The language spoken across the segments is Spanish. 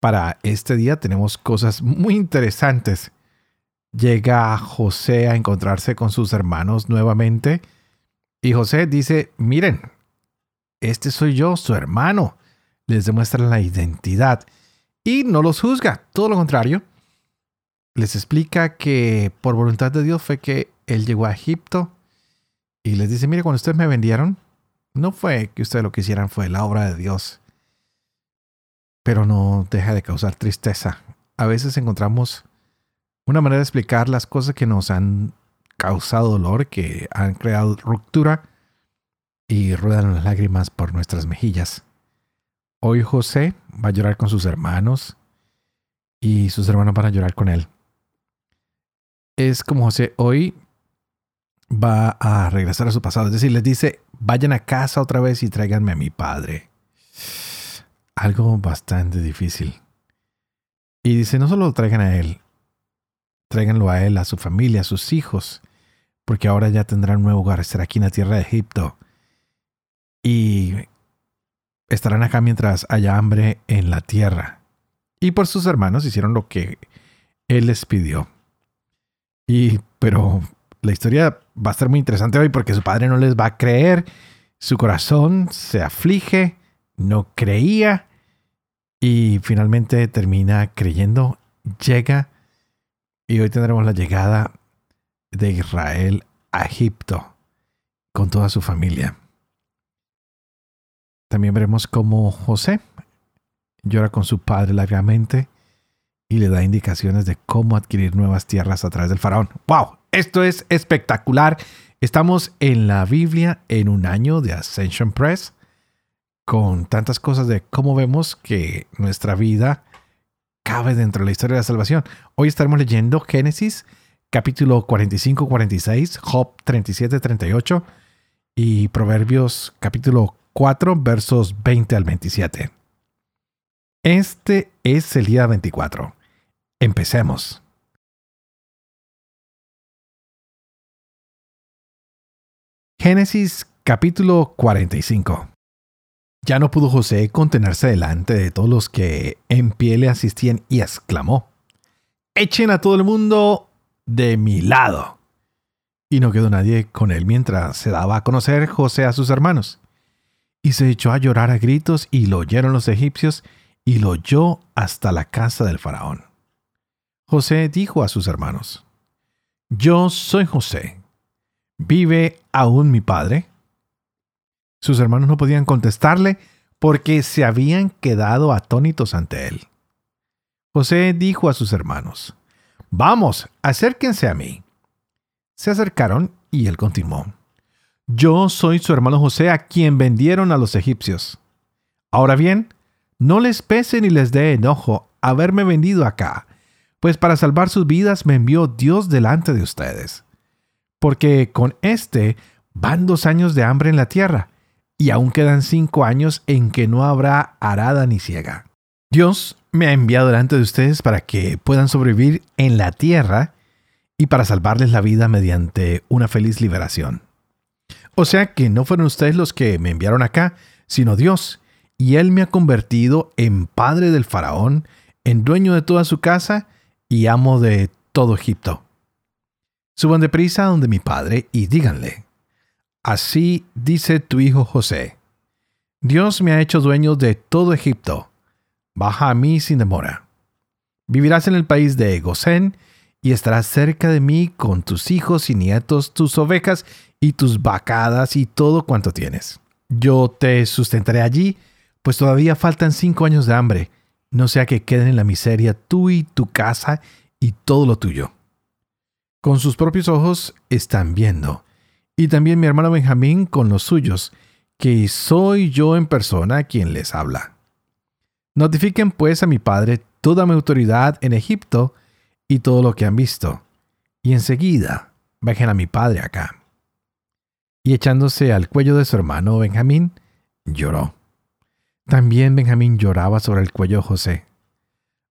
para este día tenemos cosas muy interesantes. Llega José a encontrarse con sus hermanos nuevamente y José dice, miren, este soy yo, su hermano. Les demuestra la identidad y no los juzga, todo lo contrario. Les explica que por voluntad de Dios fue que él llegó a Egipto y les dice, mire, cuando ustedes me vendieron, no fue que ustedes lo quisieran, fue la obra de Dios pero no deja de causar tristeza. A veces encontramos una manera de explicar las cosas que nos han causado dolor, que han creado ruptura y ruedan las lágrimas por nuestras mejillas. Hoy José va a llorar con sus hermanos y sus hermanos van a llorar con él. Es como José hoy va a regresar a su pasado, es decir, les dice, vayan a casa otra vez y tráiganme a mi padre algo bastante difícil. Y dice, no solo lo traigan a él, tráiganlo a él, a su familia, a sus hijos, porque ahora ya tendrán un nuevo hogar, estará aquí en la tierra de Egipto. Y estarán acá mientras haya hambre en la tierra. Y por sus hermanos hicieron lo que él les pidió. Y, pero la historia va a estar muy interesante hoy porque su padre no les va a creer, su corazón se aflige, no creía y finalmente termina creyendo, llega y hoy tendremos la llegada de Israel a Egipto con toda su familia. También veremos cómo José llora con su padre largamente y le da indicaciones de cómo adquirir nuevas tierras a través del faraón. ¡Wow! Esto es espectacular. Estamos en la Biblia en un año de Ascension Press con tantas cosas de cómo vemos que nuestra vida cabe dentro de la historia de la salvación. Hoy estaremos leyendo Génesis capítulo 45-46, Job 37-38 y Proverbios capítulo 4 versos 20 al 27. Este es el día 24. Empecemos. Génesis capítulo 45. Ya no pudo José contenerse delante de todos los que en pie le asistían y exclamó, Echen a todo el mundo de mi lado. Y no quedó nadie con él mientras se daba a conocer José a sus hermanos. Y se echó a llorar a gritos y lo oyeron los egipcios y lo oyó hasta la casa del faraón. José dijo a sus hermanos, Yo soy José. ¿Vive aún mi padre? Sus hermanos no podían contestarle porque se habían quedado atónitos ante él. José dijo a sus hermanos, Vamos, acérquense a mí. Se acercaron y él continuó, Yo soy su hermano José a quien vendieron a los egipcios. Ahora bien, no les pese ni les dé enojo haberme vendido acá, pues para salvar sus vidas me envió Dios delante de ustedes. Porque con éste van dos años de hambre en la tierra, y aún quedan cinco años en que no habrá arada ni ciega. Dios me ha enviado delante de ustedes para que puedan sobrevivir en la tierra y para salvarles la vida mediante una feliz liberación. O sea que no fueron ustedes los que me enviaron acá, sino Dios, y Él me ha convertido en padre del faraón, en dueño de toda su casa y amo de todo Egipto. Suban de prisa donde mi padre y díganle, Así dice tu hijo José. Dios me ha hecho dueño de todo Egipto. Baja a mí sin demora. Vivirás en el país de Gosén y estarás cerca de mí con tus hijos y nietos, tus ovejas y tus vacadas y todo cuanto tienes. Yo te sustentaré allí, pues todavía faltan cinco años de hambre, no sea que queden en la miseria tú y tu casa y todo lo tuyo. Con sus propios ojos están viendo y también mi hermano Benjamín con los suyos, que soy yo en persona quien les habla. Notifiquen pues a mi padre toda mi autoridad en Egipto y todo lo que han visto. Y enseguida bajen a mi padre acá. Y echándose al cuello de su hermano Benjamín, lloró. También Benjamín lloraba sobre el cuello de José.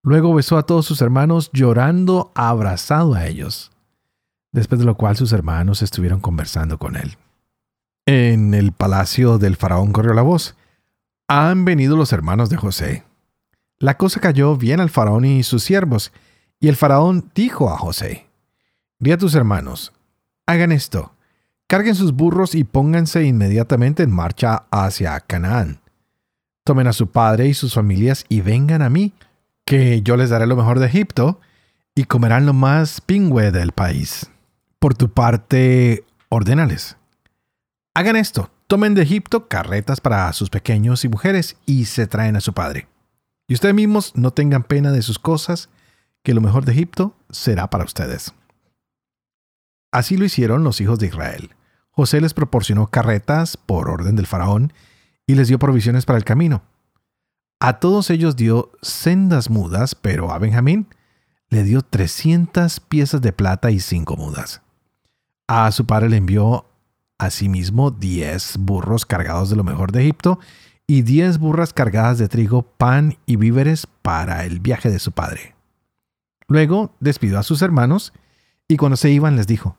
Luego besó a todos sus hermanos llorando abrazado a ellos, después de lo cual sus hermanos estuvieron conversando con él. En el palacio del faraón corrió la voz. Han venido los hermanos de José. La cosa cayó bien al faraón y sus siervos, y el faraón dijo a José, Di a tus hermanos, hagan esto, carguen sus burros y pónganse inmediatamente en marcha hacia Canaán. Tomen a su padre y sus familias y vengan a mí, que yo les daré lo mejor de Egipto, y comerán lo más pingüe del país. Por tu parte, ordénales. Hagan esto, tomen de Egipto carretas para sus pequeños y mujeres y se traen a su padre. Y ustedes mismos no tengan pena de sus cosas, que lo mejor de Egipto será para ustedes. Así lo hicieron los hijos de Israel. José les proporcionó carretas por orden del faraón y les dio provisiones para el camino. A todos ellos dio sendas mudas, pero a Benjamín le dio 300 piezas de plata y cinco mudas. A su padre le envió asimismo 10 burros cargados de lo mejor de Egipto y 10 burras cargadas de trigo, pan y víveres para el viaje de su padre. Luego despidió a sus hermanos y cuando se iban les dijo,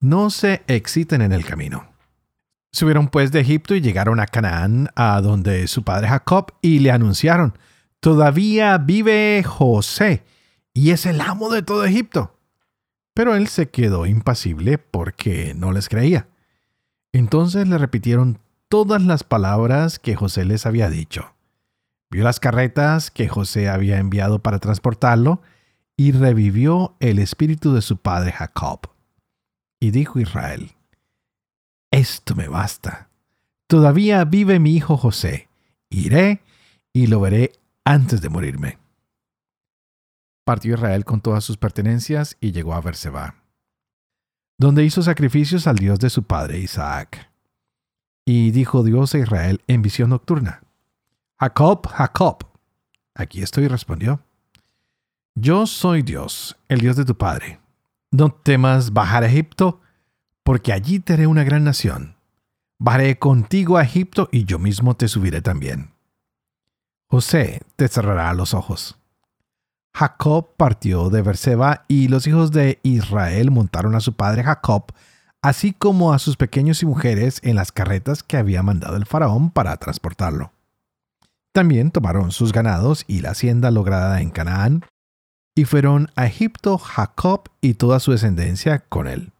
no se exciten en el camino. Subieron pues de Egipto y llegaron a Canaán, a donde su padre Jacob, y le anunciaron, todavía vive José, y es el amo de todo Egipto. Pero él se quedó impasible porque no les creía. Entonces le repitieron todas las palabras que José les había dicho. Vio las carretas que José había enviado para transportarlo y revivió el espíritu de su padre Jacob. Y dijo Israel, esto me basta. Todavía vive mi hijo José. Iré y lo veré antes de morirme. Partió Israel con todas sus pertenencias y llegó a Berseba, donde hizo sacrificios al Dios de su padre Isaac. Y dijo Dios a Israel en visión nocturna, Jacob, Jacob. Aquí estoy, respondió. Yo soy Dios, el Dios de tu padre. No temas bajar a Egipto, porque allí te haré una gran nación. Bajaré contigo a Egipto y yo mismo te subiré también. José te cerrará los ojos. Jacob partió de Berseba y los hijos de Israel montaron a su padre Jacob, así como a sus pequeños y mujeres en las carretas que había mandado el faraón para transportarlo. También tomaron sus ganados y la hacienda lograda en Canaán, y fueron a Egipto Jacob y toda su descendencia con él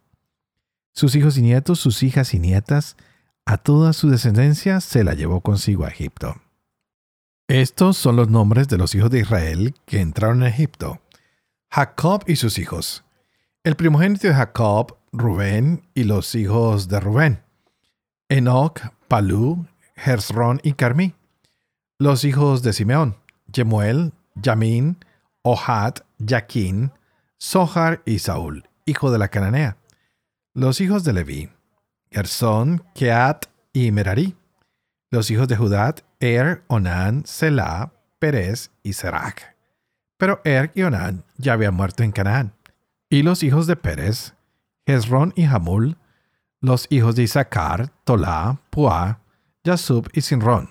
sus hijos y nietos, sus hijas y nietas, a toda su descendencia se la llevó consigo a Egipto. Estos son los nombres de los hijos de Israel que entraron a Egipto. Jacob y sus hijos. El primogénito de Jacob, Rubén, y los hijos de Rubén. Enoch, Palú, Herzron y Carmí. Los hijos de Simeón, Jemuel, Yamin, Ohad, Jaquín, Sohar y Saúl, hijo de la cananea. Los hijos de Leví, Gersón, Keat y Merari. Los hijos de Judá, Er, Onán, Selah, Perez y Serach. Pero Er y Onán ya habían muerto en Canaán. Y los hijos de Pérez, Hezrón y Hamul. Los hijos de Isaacar, Tolá, Puá, Yasub y Sinrón.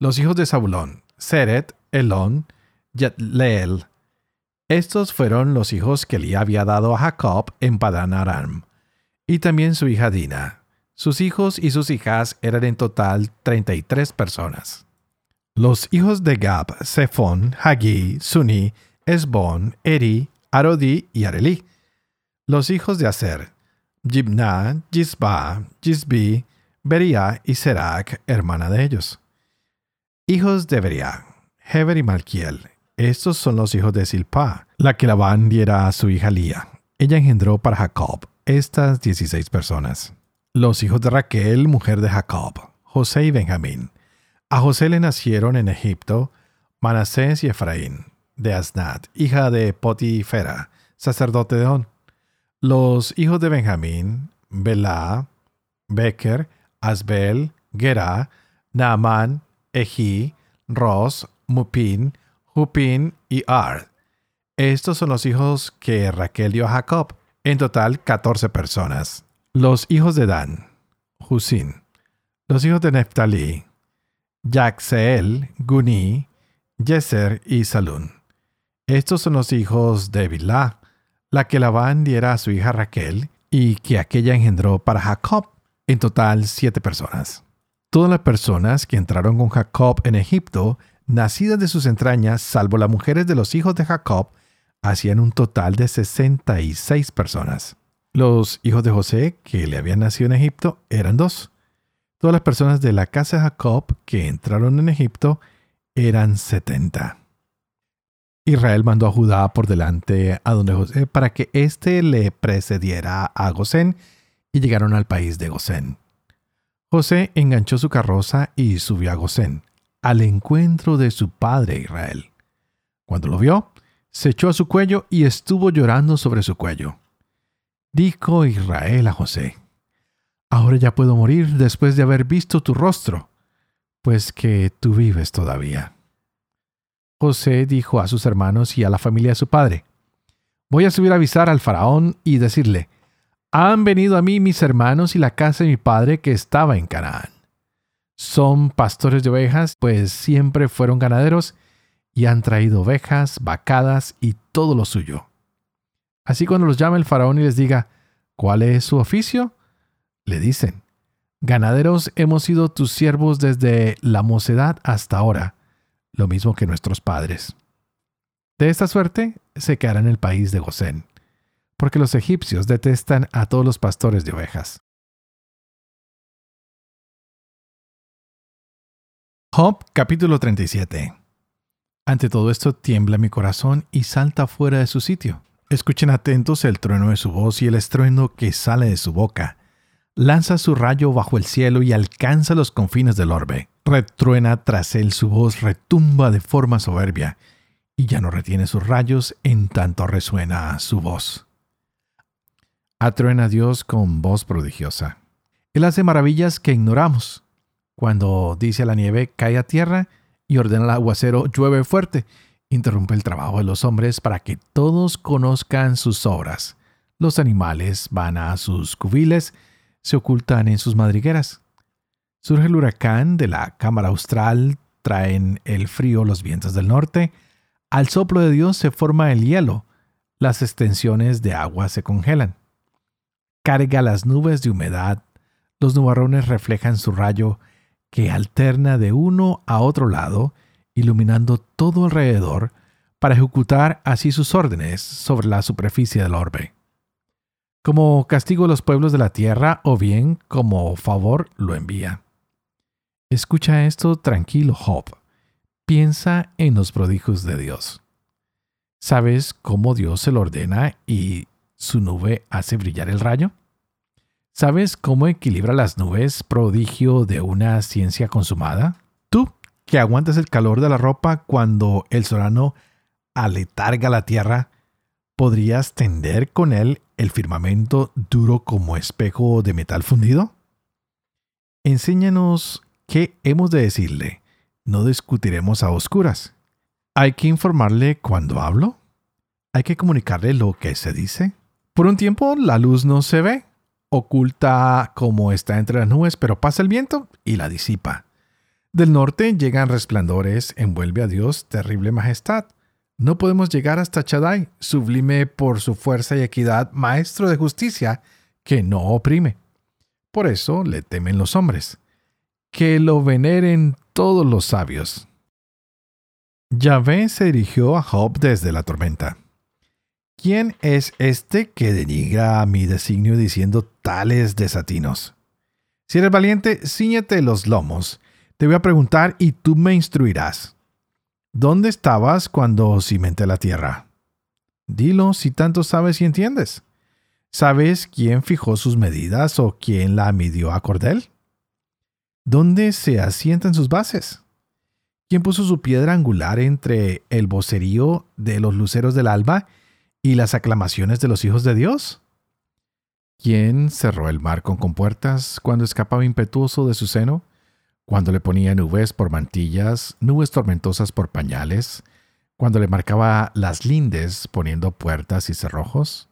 Los hijos de Zabulón, Seret, Elón, Yetleel. Estos fueron los hijos que le había dado a Jacob en Padan Aram y también su hija Dina. Sus hijos y sus hijas eran en total 33 personas. Los hijos de Gab, Zephon, Hagi, Suni, Esbon, Eri, Arodi y Areli. Los hijos de Aser, Jibna, Jisba, Jisbi, Beria y Serac, hermana de ellos. Hijos de Beria, Heber y Malkiel. Estos son los hijos de Silpa, la que Labán diera a su hija Lía. Ella engendró para Jacob estas 16 personas. Los hijos de Raquel, mujer de Jacob, José y Benjamín. A José le nacieron en Egipto Manasés y Efraín, de Asnat, hija de Potifera, sacerdote de On. Los hijos de Benjamín, Belá, Becker, Asbel, Gerá, Naamán, Ejí, Ros, Mupin, Hupin y Ard. Estos son los hijos que Raquel dio a Jacob, en total 14 personas. Los hijos de Dan, Husin. Los hijos de Neftalí, Yaxeel, Guni, Yeser y Salún. Estos son los hijos de Bilá, la que Labán diera a su hija Raquel y que aquella engendró para Jacob, en total siete personas. Todas las personas que entraron con Jacob en Egipto, nacidas de sus entrañas, salvo las mujeres de los hijos de Jacob, hacían un total de 66 personas. Los hijos de José, que le habían nacido en Egipto, eran dos. Todas las personas de la casa de Jacob que entraron en Egipto eran 70. Israel mandó a Judá por delante a donde José para que éste le precediera a Gosén y llegaron al país de Gosén. José enganchó su carroza y subió a Gosén, al encuentro de su padre Israel. Cuando lo vio, se echó a su cuello y estuvo llorando sobre su cuello. Dijo Israel a José, Ahora ya puedo morir después de haber visto tu rostro, pues que tú vives todavía. José dijo a sus hermanos y a la familia de su padre, Voy a subir a avisar al faraón y decirle, Han venido a mí mis hermanos y la casa de mi padre que estaba en Canaán. Son pastores de ovejas, pues siempre fueron ganaderos y han traído ovejas, vacadas y todo lo suyo. Así cuando los llame el faraón y les diga, ¿cuál es su oficio? Le dicen, ganaderos hemos sido tus siervos desde la mocedad hasta ahora lo mismo que nuestros padres. De esta suerte se quedará en el país de Gosén, porque los egipcios detestan a todos los pastores de ovejas. Job capítulo 37 Ante todo esto tiembla mi corazón y salta fuera de su sitio. Escuchen atentos el trueno de su voz y el estruendo que sale de su boca. Lanza su rayo bajo el cielo y alcanza los confines del orbe. Retruena tras él su voz, retumba de forma soberbia, y ya no retiene sus rayos en tanto resuena su voz. Atruena Dios con voz prodigiosa. Él hace maravillas que ignoramos. Cuando dice a la nieve, cae a tierra, y ordena al aguacero, llueve fuerte, interrumpe el trabajo de los hombres para que todos conozcan sus obras. Los animales van a sus cubiles, se ocultan en sus madrigueras. Surge el huracán de la cámara austral, traen el frío los vientos del norte, al soplo de Dios se forma el hielo, las extensiones de agua se congelan. Carga las nubes de humedad, los nubarrones reflejan su rayo que alterna de uno a otro lado, iluminando todo alrededor, para ejecutar así sus órdenes sobre la superficie del orbe. Como castigo a los pueblos de la tierra o bien como favor lo envía. Escucha esto tranquilo, Job. Piensa en los prodigios de Dios. ¿Sabes cómo Dios se lo ordena y su nube hace brillar el rayo? ¿Sabes cómo equilibra las nubes, prodigio de una ciencia consumada? Que aguantas el calor de la ropa cuando el solano aletarga la tierra, ¿podrías tender con él el firmamento duro como espejo de metal fundido? Enséñanos ¿Qué hemos de decirle? No discutiremos a oscuras. ¿Hay que informarle cuando hablo? ¿Hay que comunicarle lo que se dice? Por un tiempo la luz no se ve, oculta como está entre las nubes, pero pasa el viento y la disipa. Del norte llegan resplandores, envuelve a Dios terrible majestad. No podemos llegar hasta Chadai, sublime por su fuerza y equidad, maestro de justicia, que no oprime. Por eso le temen los hombres que lo veneren todos los sabios. Yahvé se dirigió a Job desde la tormenta. ¿Quién es este que denigra a mi designio diciendo tales desatinos? Si eres valiente, ciñete los lomos. Te voy a preguntar y tú me instruirás. ¿Dónde estabas cuando cimenté la tierra? Dilo si tanto sabes y entiendes. ¿Sabes quién fijó sus medidas o quién la midió a cordel? ¿Dónde se asientan sus bases? ¿Quién puso su piedra angular entre el vocerío de los luceros del alba y las aclamaciones de los hijos de Dios? ¿Quién cerró el mar con compuertas cuando escapaba impetuoso de su seno? Cuando le ponía nubes por mantillas, nubes tormentosas por pañales, cuando le marcaba las lindes poniendo puertas y cerrojos?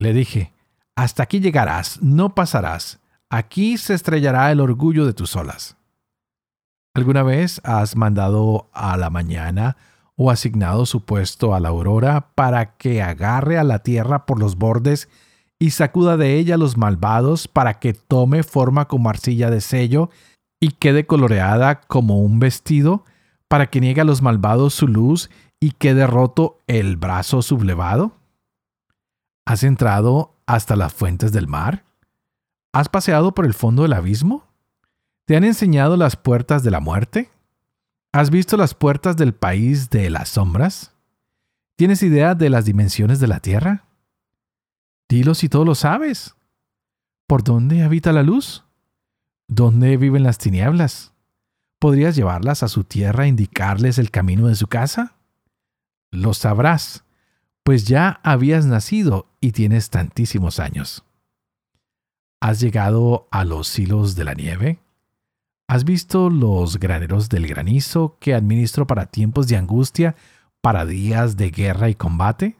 Le dije, hasta aquí llegarás, no pasarás, aquí se estrellará el orgullo de tus olas. ¿Alguna vez has mandado a la mañana o asignado su puesto a la aurora para que agarre a la tierra por los bordes y sacuda de ella los malvados para que tome forma como arcilla de sello y quede coloreada como un vestido, para que niegue a los malvados su luz y quede roto el brazo sublevado? ¿Has entrado hasta las fuentes del mar? ¿Has paseado por el fondo del abismo? ¿Te han enseñado las puertas de la muerte? ¿Has visto las puertas del país de las sombras? ¿Tienes idea de las dimensiones de la tierra? Dilo si todo lo sabes. ¿Por dónde habita la luz? ¿Dónde viven las tinieblas? ¿Podrías llevarlas a su tierra e indicarles el camino de su casa? Lo sabrás, pues ya habías nacido y tienes tantísimos años. ¿Has llegado a los hilos de la nieve? ¿Has visto los graneros del granizo que administro para tiempos de angustia, para días de guerra y combate?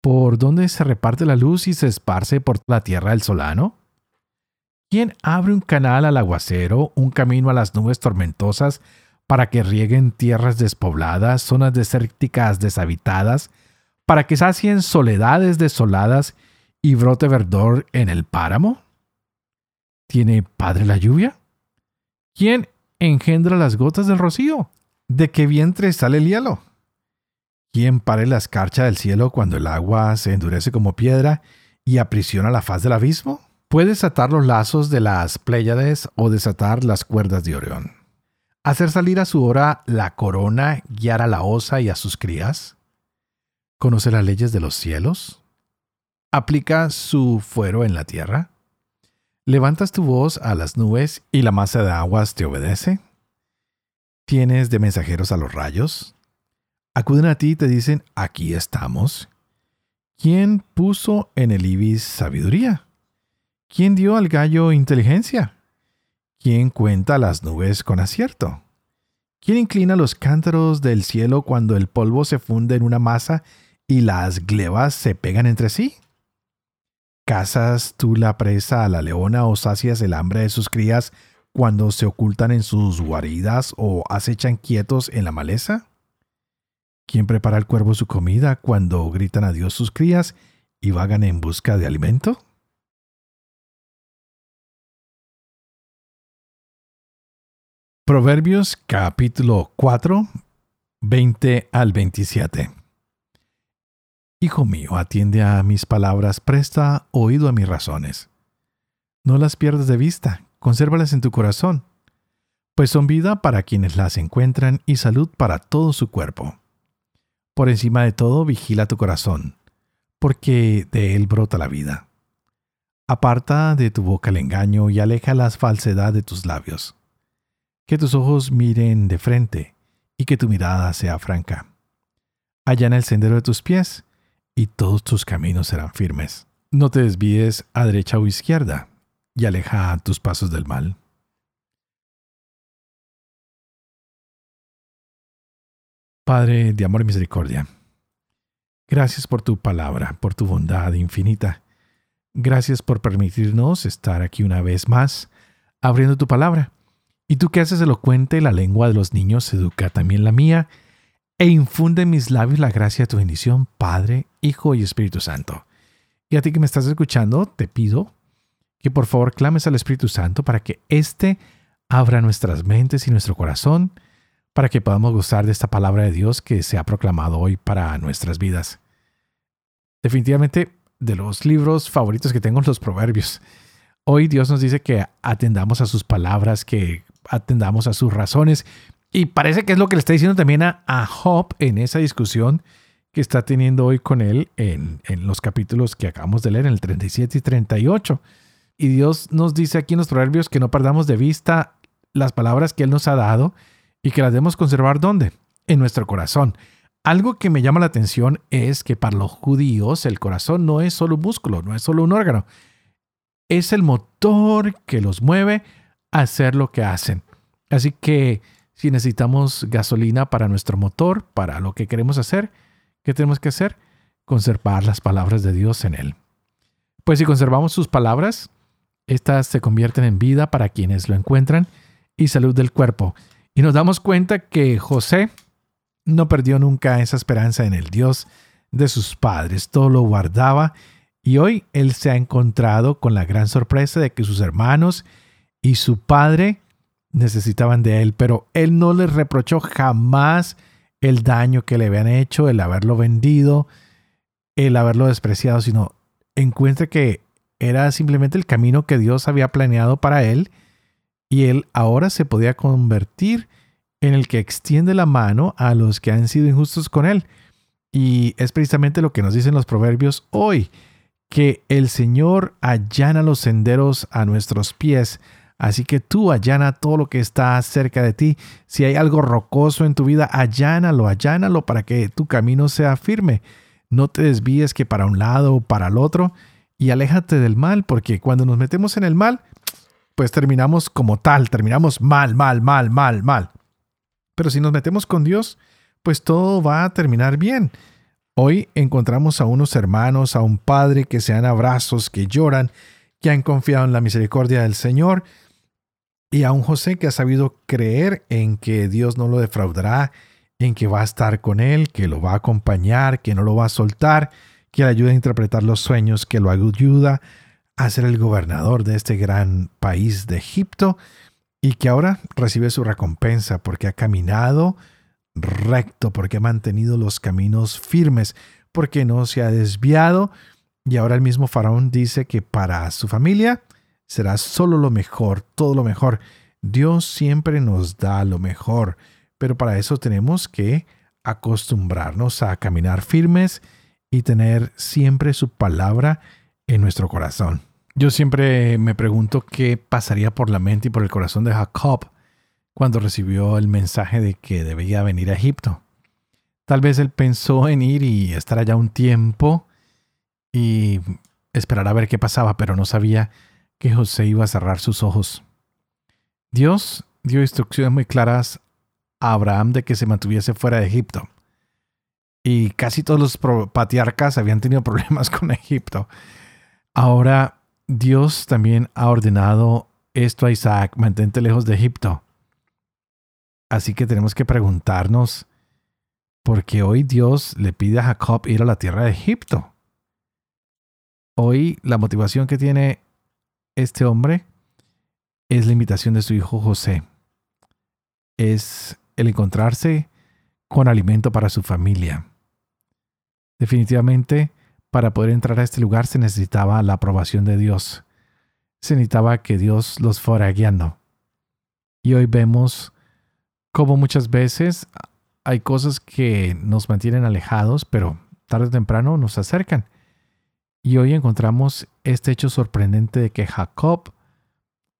¿Por dónde se reparte la luz y se esparce por la tierra el solano? ¿Quién abre un canal al aguacero, un camino a las nubes tormentosas, para que rieguen tierras despobladas, zonas desérticas deshabitadas, para que sacien soledades desoladas y brote verdor en el páramo? ¿Tiene padre la lluvia? ¿Quién engendra las gotas del rocío? ¿De qué vientre sale el hielo? ¿Quién pare la escarcha del cielo cuando el agua se endurece como piedra y aprisiona la faz del abismo? Puedes atar los lazos de las Pléyades o desatar las cuerdas de Orión. Hacer salir a su hora la corona, guiar a la osa y a sus crías. Conoce las leyes de los cielos. Aplica su fuero en la tierra. Levantas tu voz a las nubes y la masa de aguas te obedece. Tienes de mensajeros a los rayos. Acuden a ti y te dicen, aquí estamos. ¿Quién puso en el ibis sabiduría? ¿Quién dio al gallo inteligencia? ¿Quién cuenta las nubes con acierto? ¿Quién inclina los cántaros del cielo cuando el polvo se funde en una masa y las glebas se pegan entre sí? ¿Cazas tú la presa a la leona o sacias el hambre de sus crías cuando se ocultan en sus guaridas o acechan quietos en la maleza? ¿Quién prepara al cuervo su comida cuando gritan a Dios sus crías y vagan en busca de alimento? Proverbios capítulo 4, 20 al 27. Hijo mío, atiende a mis palabras, presta oído a mis razones. No las pierdas de vista, consérvalas en tu corazón, pues son vida para quienes las encuentran y salud para todo su cuerpo. Por encima de todo, vigila tu corazón, porque de él brota la vida. Aparta de tu boca el engaño y aleja la falsedad de tus labios que tus ojos miren de frente y que tu mirada sea franca. Allana el sendero de tus pies y todos tus caminos serán firmes. No te desvíes a derecha o izquierda y aleja tus pasos del mal. Padre de amor y misericordia, gracias por tu palabra, por tu bondad infinita. Gracias por permitirnos estar aquí una vez más, abriendo tu palabra y tú que haces elocuente la lengua de los niños, educa también la mía, e infunde en mis labios la gracia de tu bendición, Padre, Hijo y Espíritu Santo. Y a ti que me estás escuchando, te pido que por favor clames al Espíritu Santo para que éste abra nuestras mentes y nuestro corazón, para que podamos gozar de esta palabra de Dios que se ha proclamado hoy para nuestras vidas. Definitivamente, de los libros favoritos que tengo, los proverbios. Hoy Dios nos dice que atendamos a sus palabras, que atendamos a sus razones. Y parece que es lo que le está diciendo también a, Job en esa discusión que está teniendo hoy con él en, en, los capítulos que acabamos de leer, en el 37 y 38. Y Dios nos dice aquí en los proverbios que no perdamos de vista las palabras que Él nos ha dado y que las debemos conservar ¿dónde? En nuestro corazón. Algo que me llama la atención es que para los judíos el corazón no es solo un músculo, no es solo un órgano. Es el motor que los mueve hacer lo que hacen. Así que si necesitamos gasolina para nuestro motor, para lo que queremos hacer, ¿qué tenemos que hacer? Conservar las palabras de Dios en él. Pues si conservamos sus palabras, estas se convierten en vida para quienes lo encuentran y salud del cuerpo. Y nos damos cuenta que José no perdió nunca esa esperanza en el Dios de sus padres, todo lo guardaba y hoy él se ha encontrado con la gran sorpresa de que sus hermanos y su padre necesitaban de él, pero él no les reprochó jamás el daño que le habían hecho, el haberlo vendido, el haberlo despreciado, sino encuentra que era simplemente el camino que Dios había planeado para él y él ahora se podía convertir en el que extiende la mano a los que han sido injustos con él. Y es precisamente lo que nos dicen los proverbios hoy, que el Señor allana los senderos a nuestros pies. Así que tú allana todo lo que está cerca de ti. Si hay algo rocoso en tu vida, allánalo, allánalo para que tu camino sea firme. No te desvíes que para un lado o para el otro y aléjate del mal, porque cuando nos metemos en el mal, pues terminamos como tal, terminamos mal, mal, mal, mal, mal. Pero si nos metemos con Dios, pues todo va a terminar bien. Hoy encontramos a unos hermanos, a un padre que se dan abrazos, que lloran, que han confiado en la misericordia del Señor, y a un José que ha sabido creer en que Dios no lo defraudará, en que va a estar con él, que lo va a acompañar, que no lo va a soltar, que le ayuda a interpretar los sueños, que lo ayuda a ser el gobernador de este gran país de Egipto y que ahora recibe su recompensa porque ha caminado recto, porque ha mantenido los caminos firmes, porque no se ha desviado. Y ahora el mismo faraón dice que para su familia será solo lo mejor, todo lo mejor. Dios siempre nos da lo mejor, pero para eso tenemos que acostumbrarnos a caminar firmes y tener siempre su palabra en nuestro corazón. Yo siempre me pregunto qué pasaría por la mente y por el corazón de Jacob cuando recibió el mensaje de que debía venir a Egipto. Tal vez él pensó en ir y estar allá un tiempo y esperar a ver qué pasaba, pero no sabía que José iba a cerrar sus ojos. Dios dio instrucciones muy claras a Abraham de que se mantuviese fuera de Egipto. Y casi todos los patriarcas habían tenido problemas con Egipto. Ahora Dios también ha ordenado esto a Isaac, mantente lejos de Egipto. Así que tenemos que preguntarnos por qué hoy Dios le pide a Jacob ir a la tierra de Egipto. Hoy la motivación que tiene este hombre es la invitación de su hijo José. Es el encontrarse con alimento para su familia. Definitivamente, para poder entrar a este lugar se necesitaba la aprobación de Dios. Se necesitaba que Dios los fuera guiando. Y hoy vemos como muchas veces hay cosas que nos mantienen alejados, pero tarde o temprano nos acercan. Y hoy encontramos este hecho sorprendente de que Jacob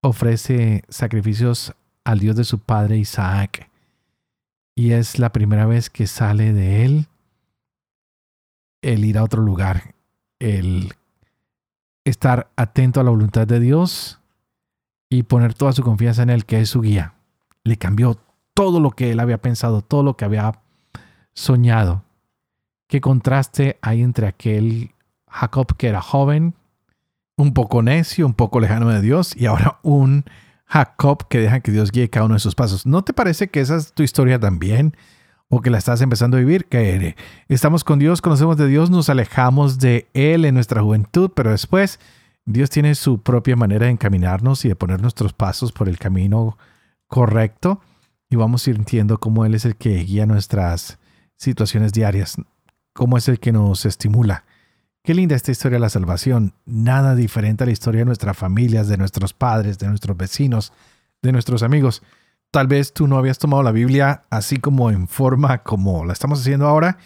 ofrece sacrificios al Dios de su padre Isaac. Y es la primera vez que sale de él el ir a otro lugar, el estar atento a la voluntad de Dios y poner toda su confianza en Él, que es su guía. Le cambió todo lo que él había pensado, todo lo que había soñado. Qué contraste hay entre aquel Jacob que era joven, un poco necio, un poco lejano de Dios, y ahora un Jacob que deja que Dios guíe cada uno de sus pasos. ¿No te parece que esa es tu historia también? o que la estás empezando a vivir, que estamos con Dios, conocemos de Dios, nos alejamos de Él en nuestra juventud, pero después Dios tiene su propia manera de encaminarnos y de poner nuestros pasos por el camino correcto y vamos sintiendo cómo Él es el que guía nuestras situaciones diarias, cómo es el que nos estimula. Qué linda esta historia de la salvación, nada diferente a la historia de nuestras familias, de nuestros padres, de nuestros vecinos, de nuestros amigos tal vez tú no habías tomado la Biblia así como en forma como la estamos haciendo ahora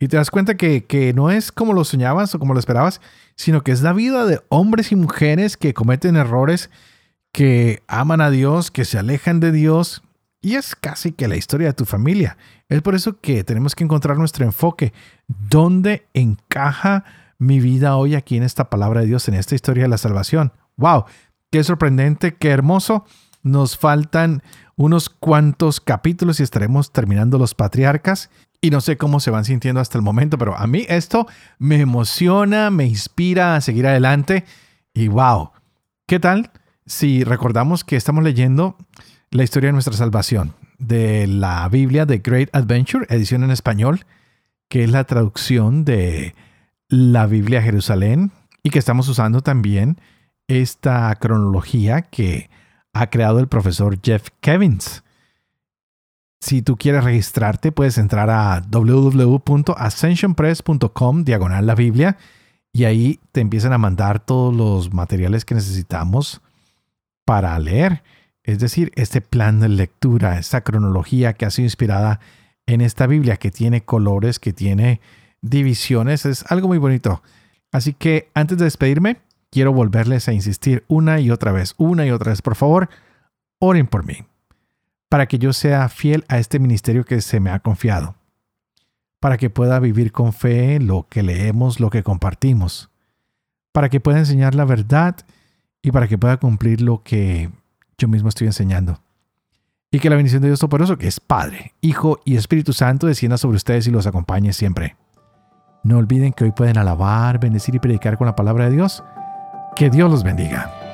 y te das cuenta que, que, no es como lo soñabas o como lo esperabas, sino que es la vida de hombres y mujeres que cometen errores, que aman a Dios, que se alejan de Dios y es casi que la historia de tu familia. Es por eso que tenemos que encontrar nuestro enfoque. ¿Dónde encaja mi vida hoy aquí en esta palabra de Dios, en esta historia de la salvación? ¡Wow! Qué sorprendente, qué hermoso Nos faltan unos cuantos capítulos y estaremos terminando los patriarcas. Y no sé cómo se van sintiendo hasta el momento, pero a mí esto me emociona, me inspira a seguir adelante. Y wow, ¿qué tal si recordamos que estamos leyendo la historia de nuestra salvación de la Biblia de Great Adventure, edición en español, que es la traducción de la Biblia Jerusalén y que estamos usando también esta cronología que ha creado el profesor Jeff Kevins. Si tú quieres registrarte, puedes entrar a www.ascensionpress.com diagonal la Biblia y ahí te empiezan a mandar todos los materiales que necesitamos para leer. Es decir, este plan de lectura, esta cronología que ha sido inspirada en esta Biblia, que tiene colores, que tiene divisiones, es algo muy bonito. Así que antes de despedirme, quiero volverles a insistir una y otra vez, una y otra vez, por favor, oren por mí, para que yo sea fiel a este ministerio que se me ha confiado, para que pueda vivir con fe lo que leemos, lo que compartimos, para que pueda enseñar la verdad y para que pueda cumplir lo que yo mismo estoy enseñando. Y que la bendición de Dios Todopoderoso, que es Padre, Hijo y Espíritu Santo, descienda sobre ustedes y los acompañe siempre. No olviden que hoy pueden alabar, bendecir y predicar con la palabra de Dios. Que Dios los bendiga.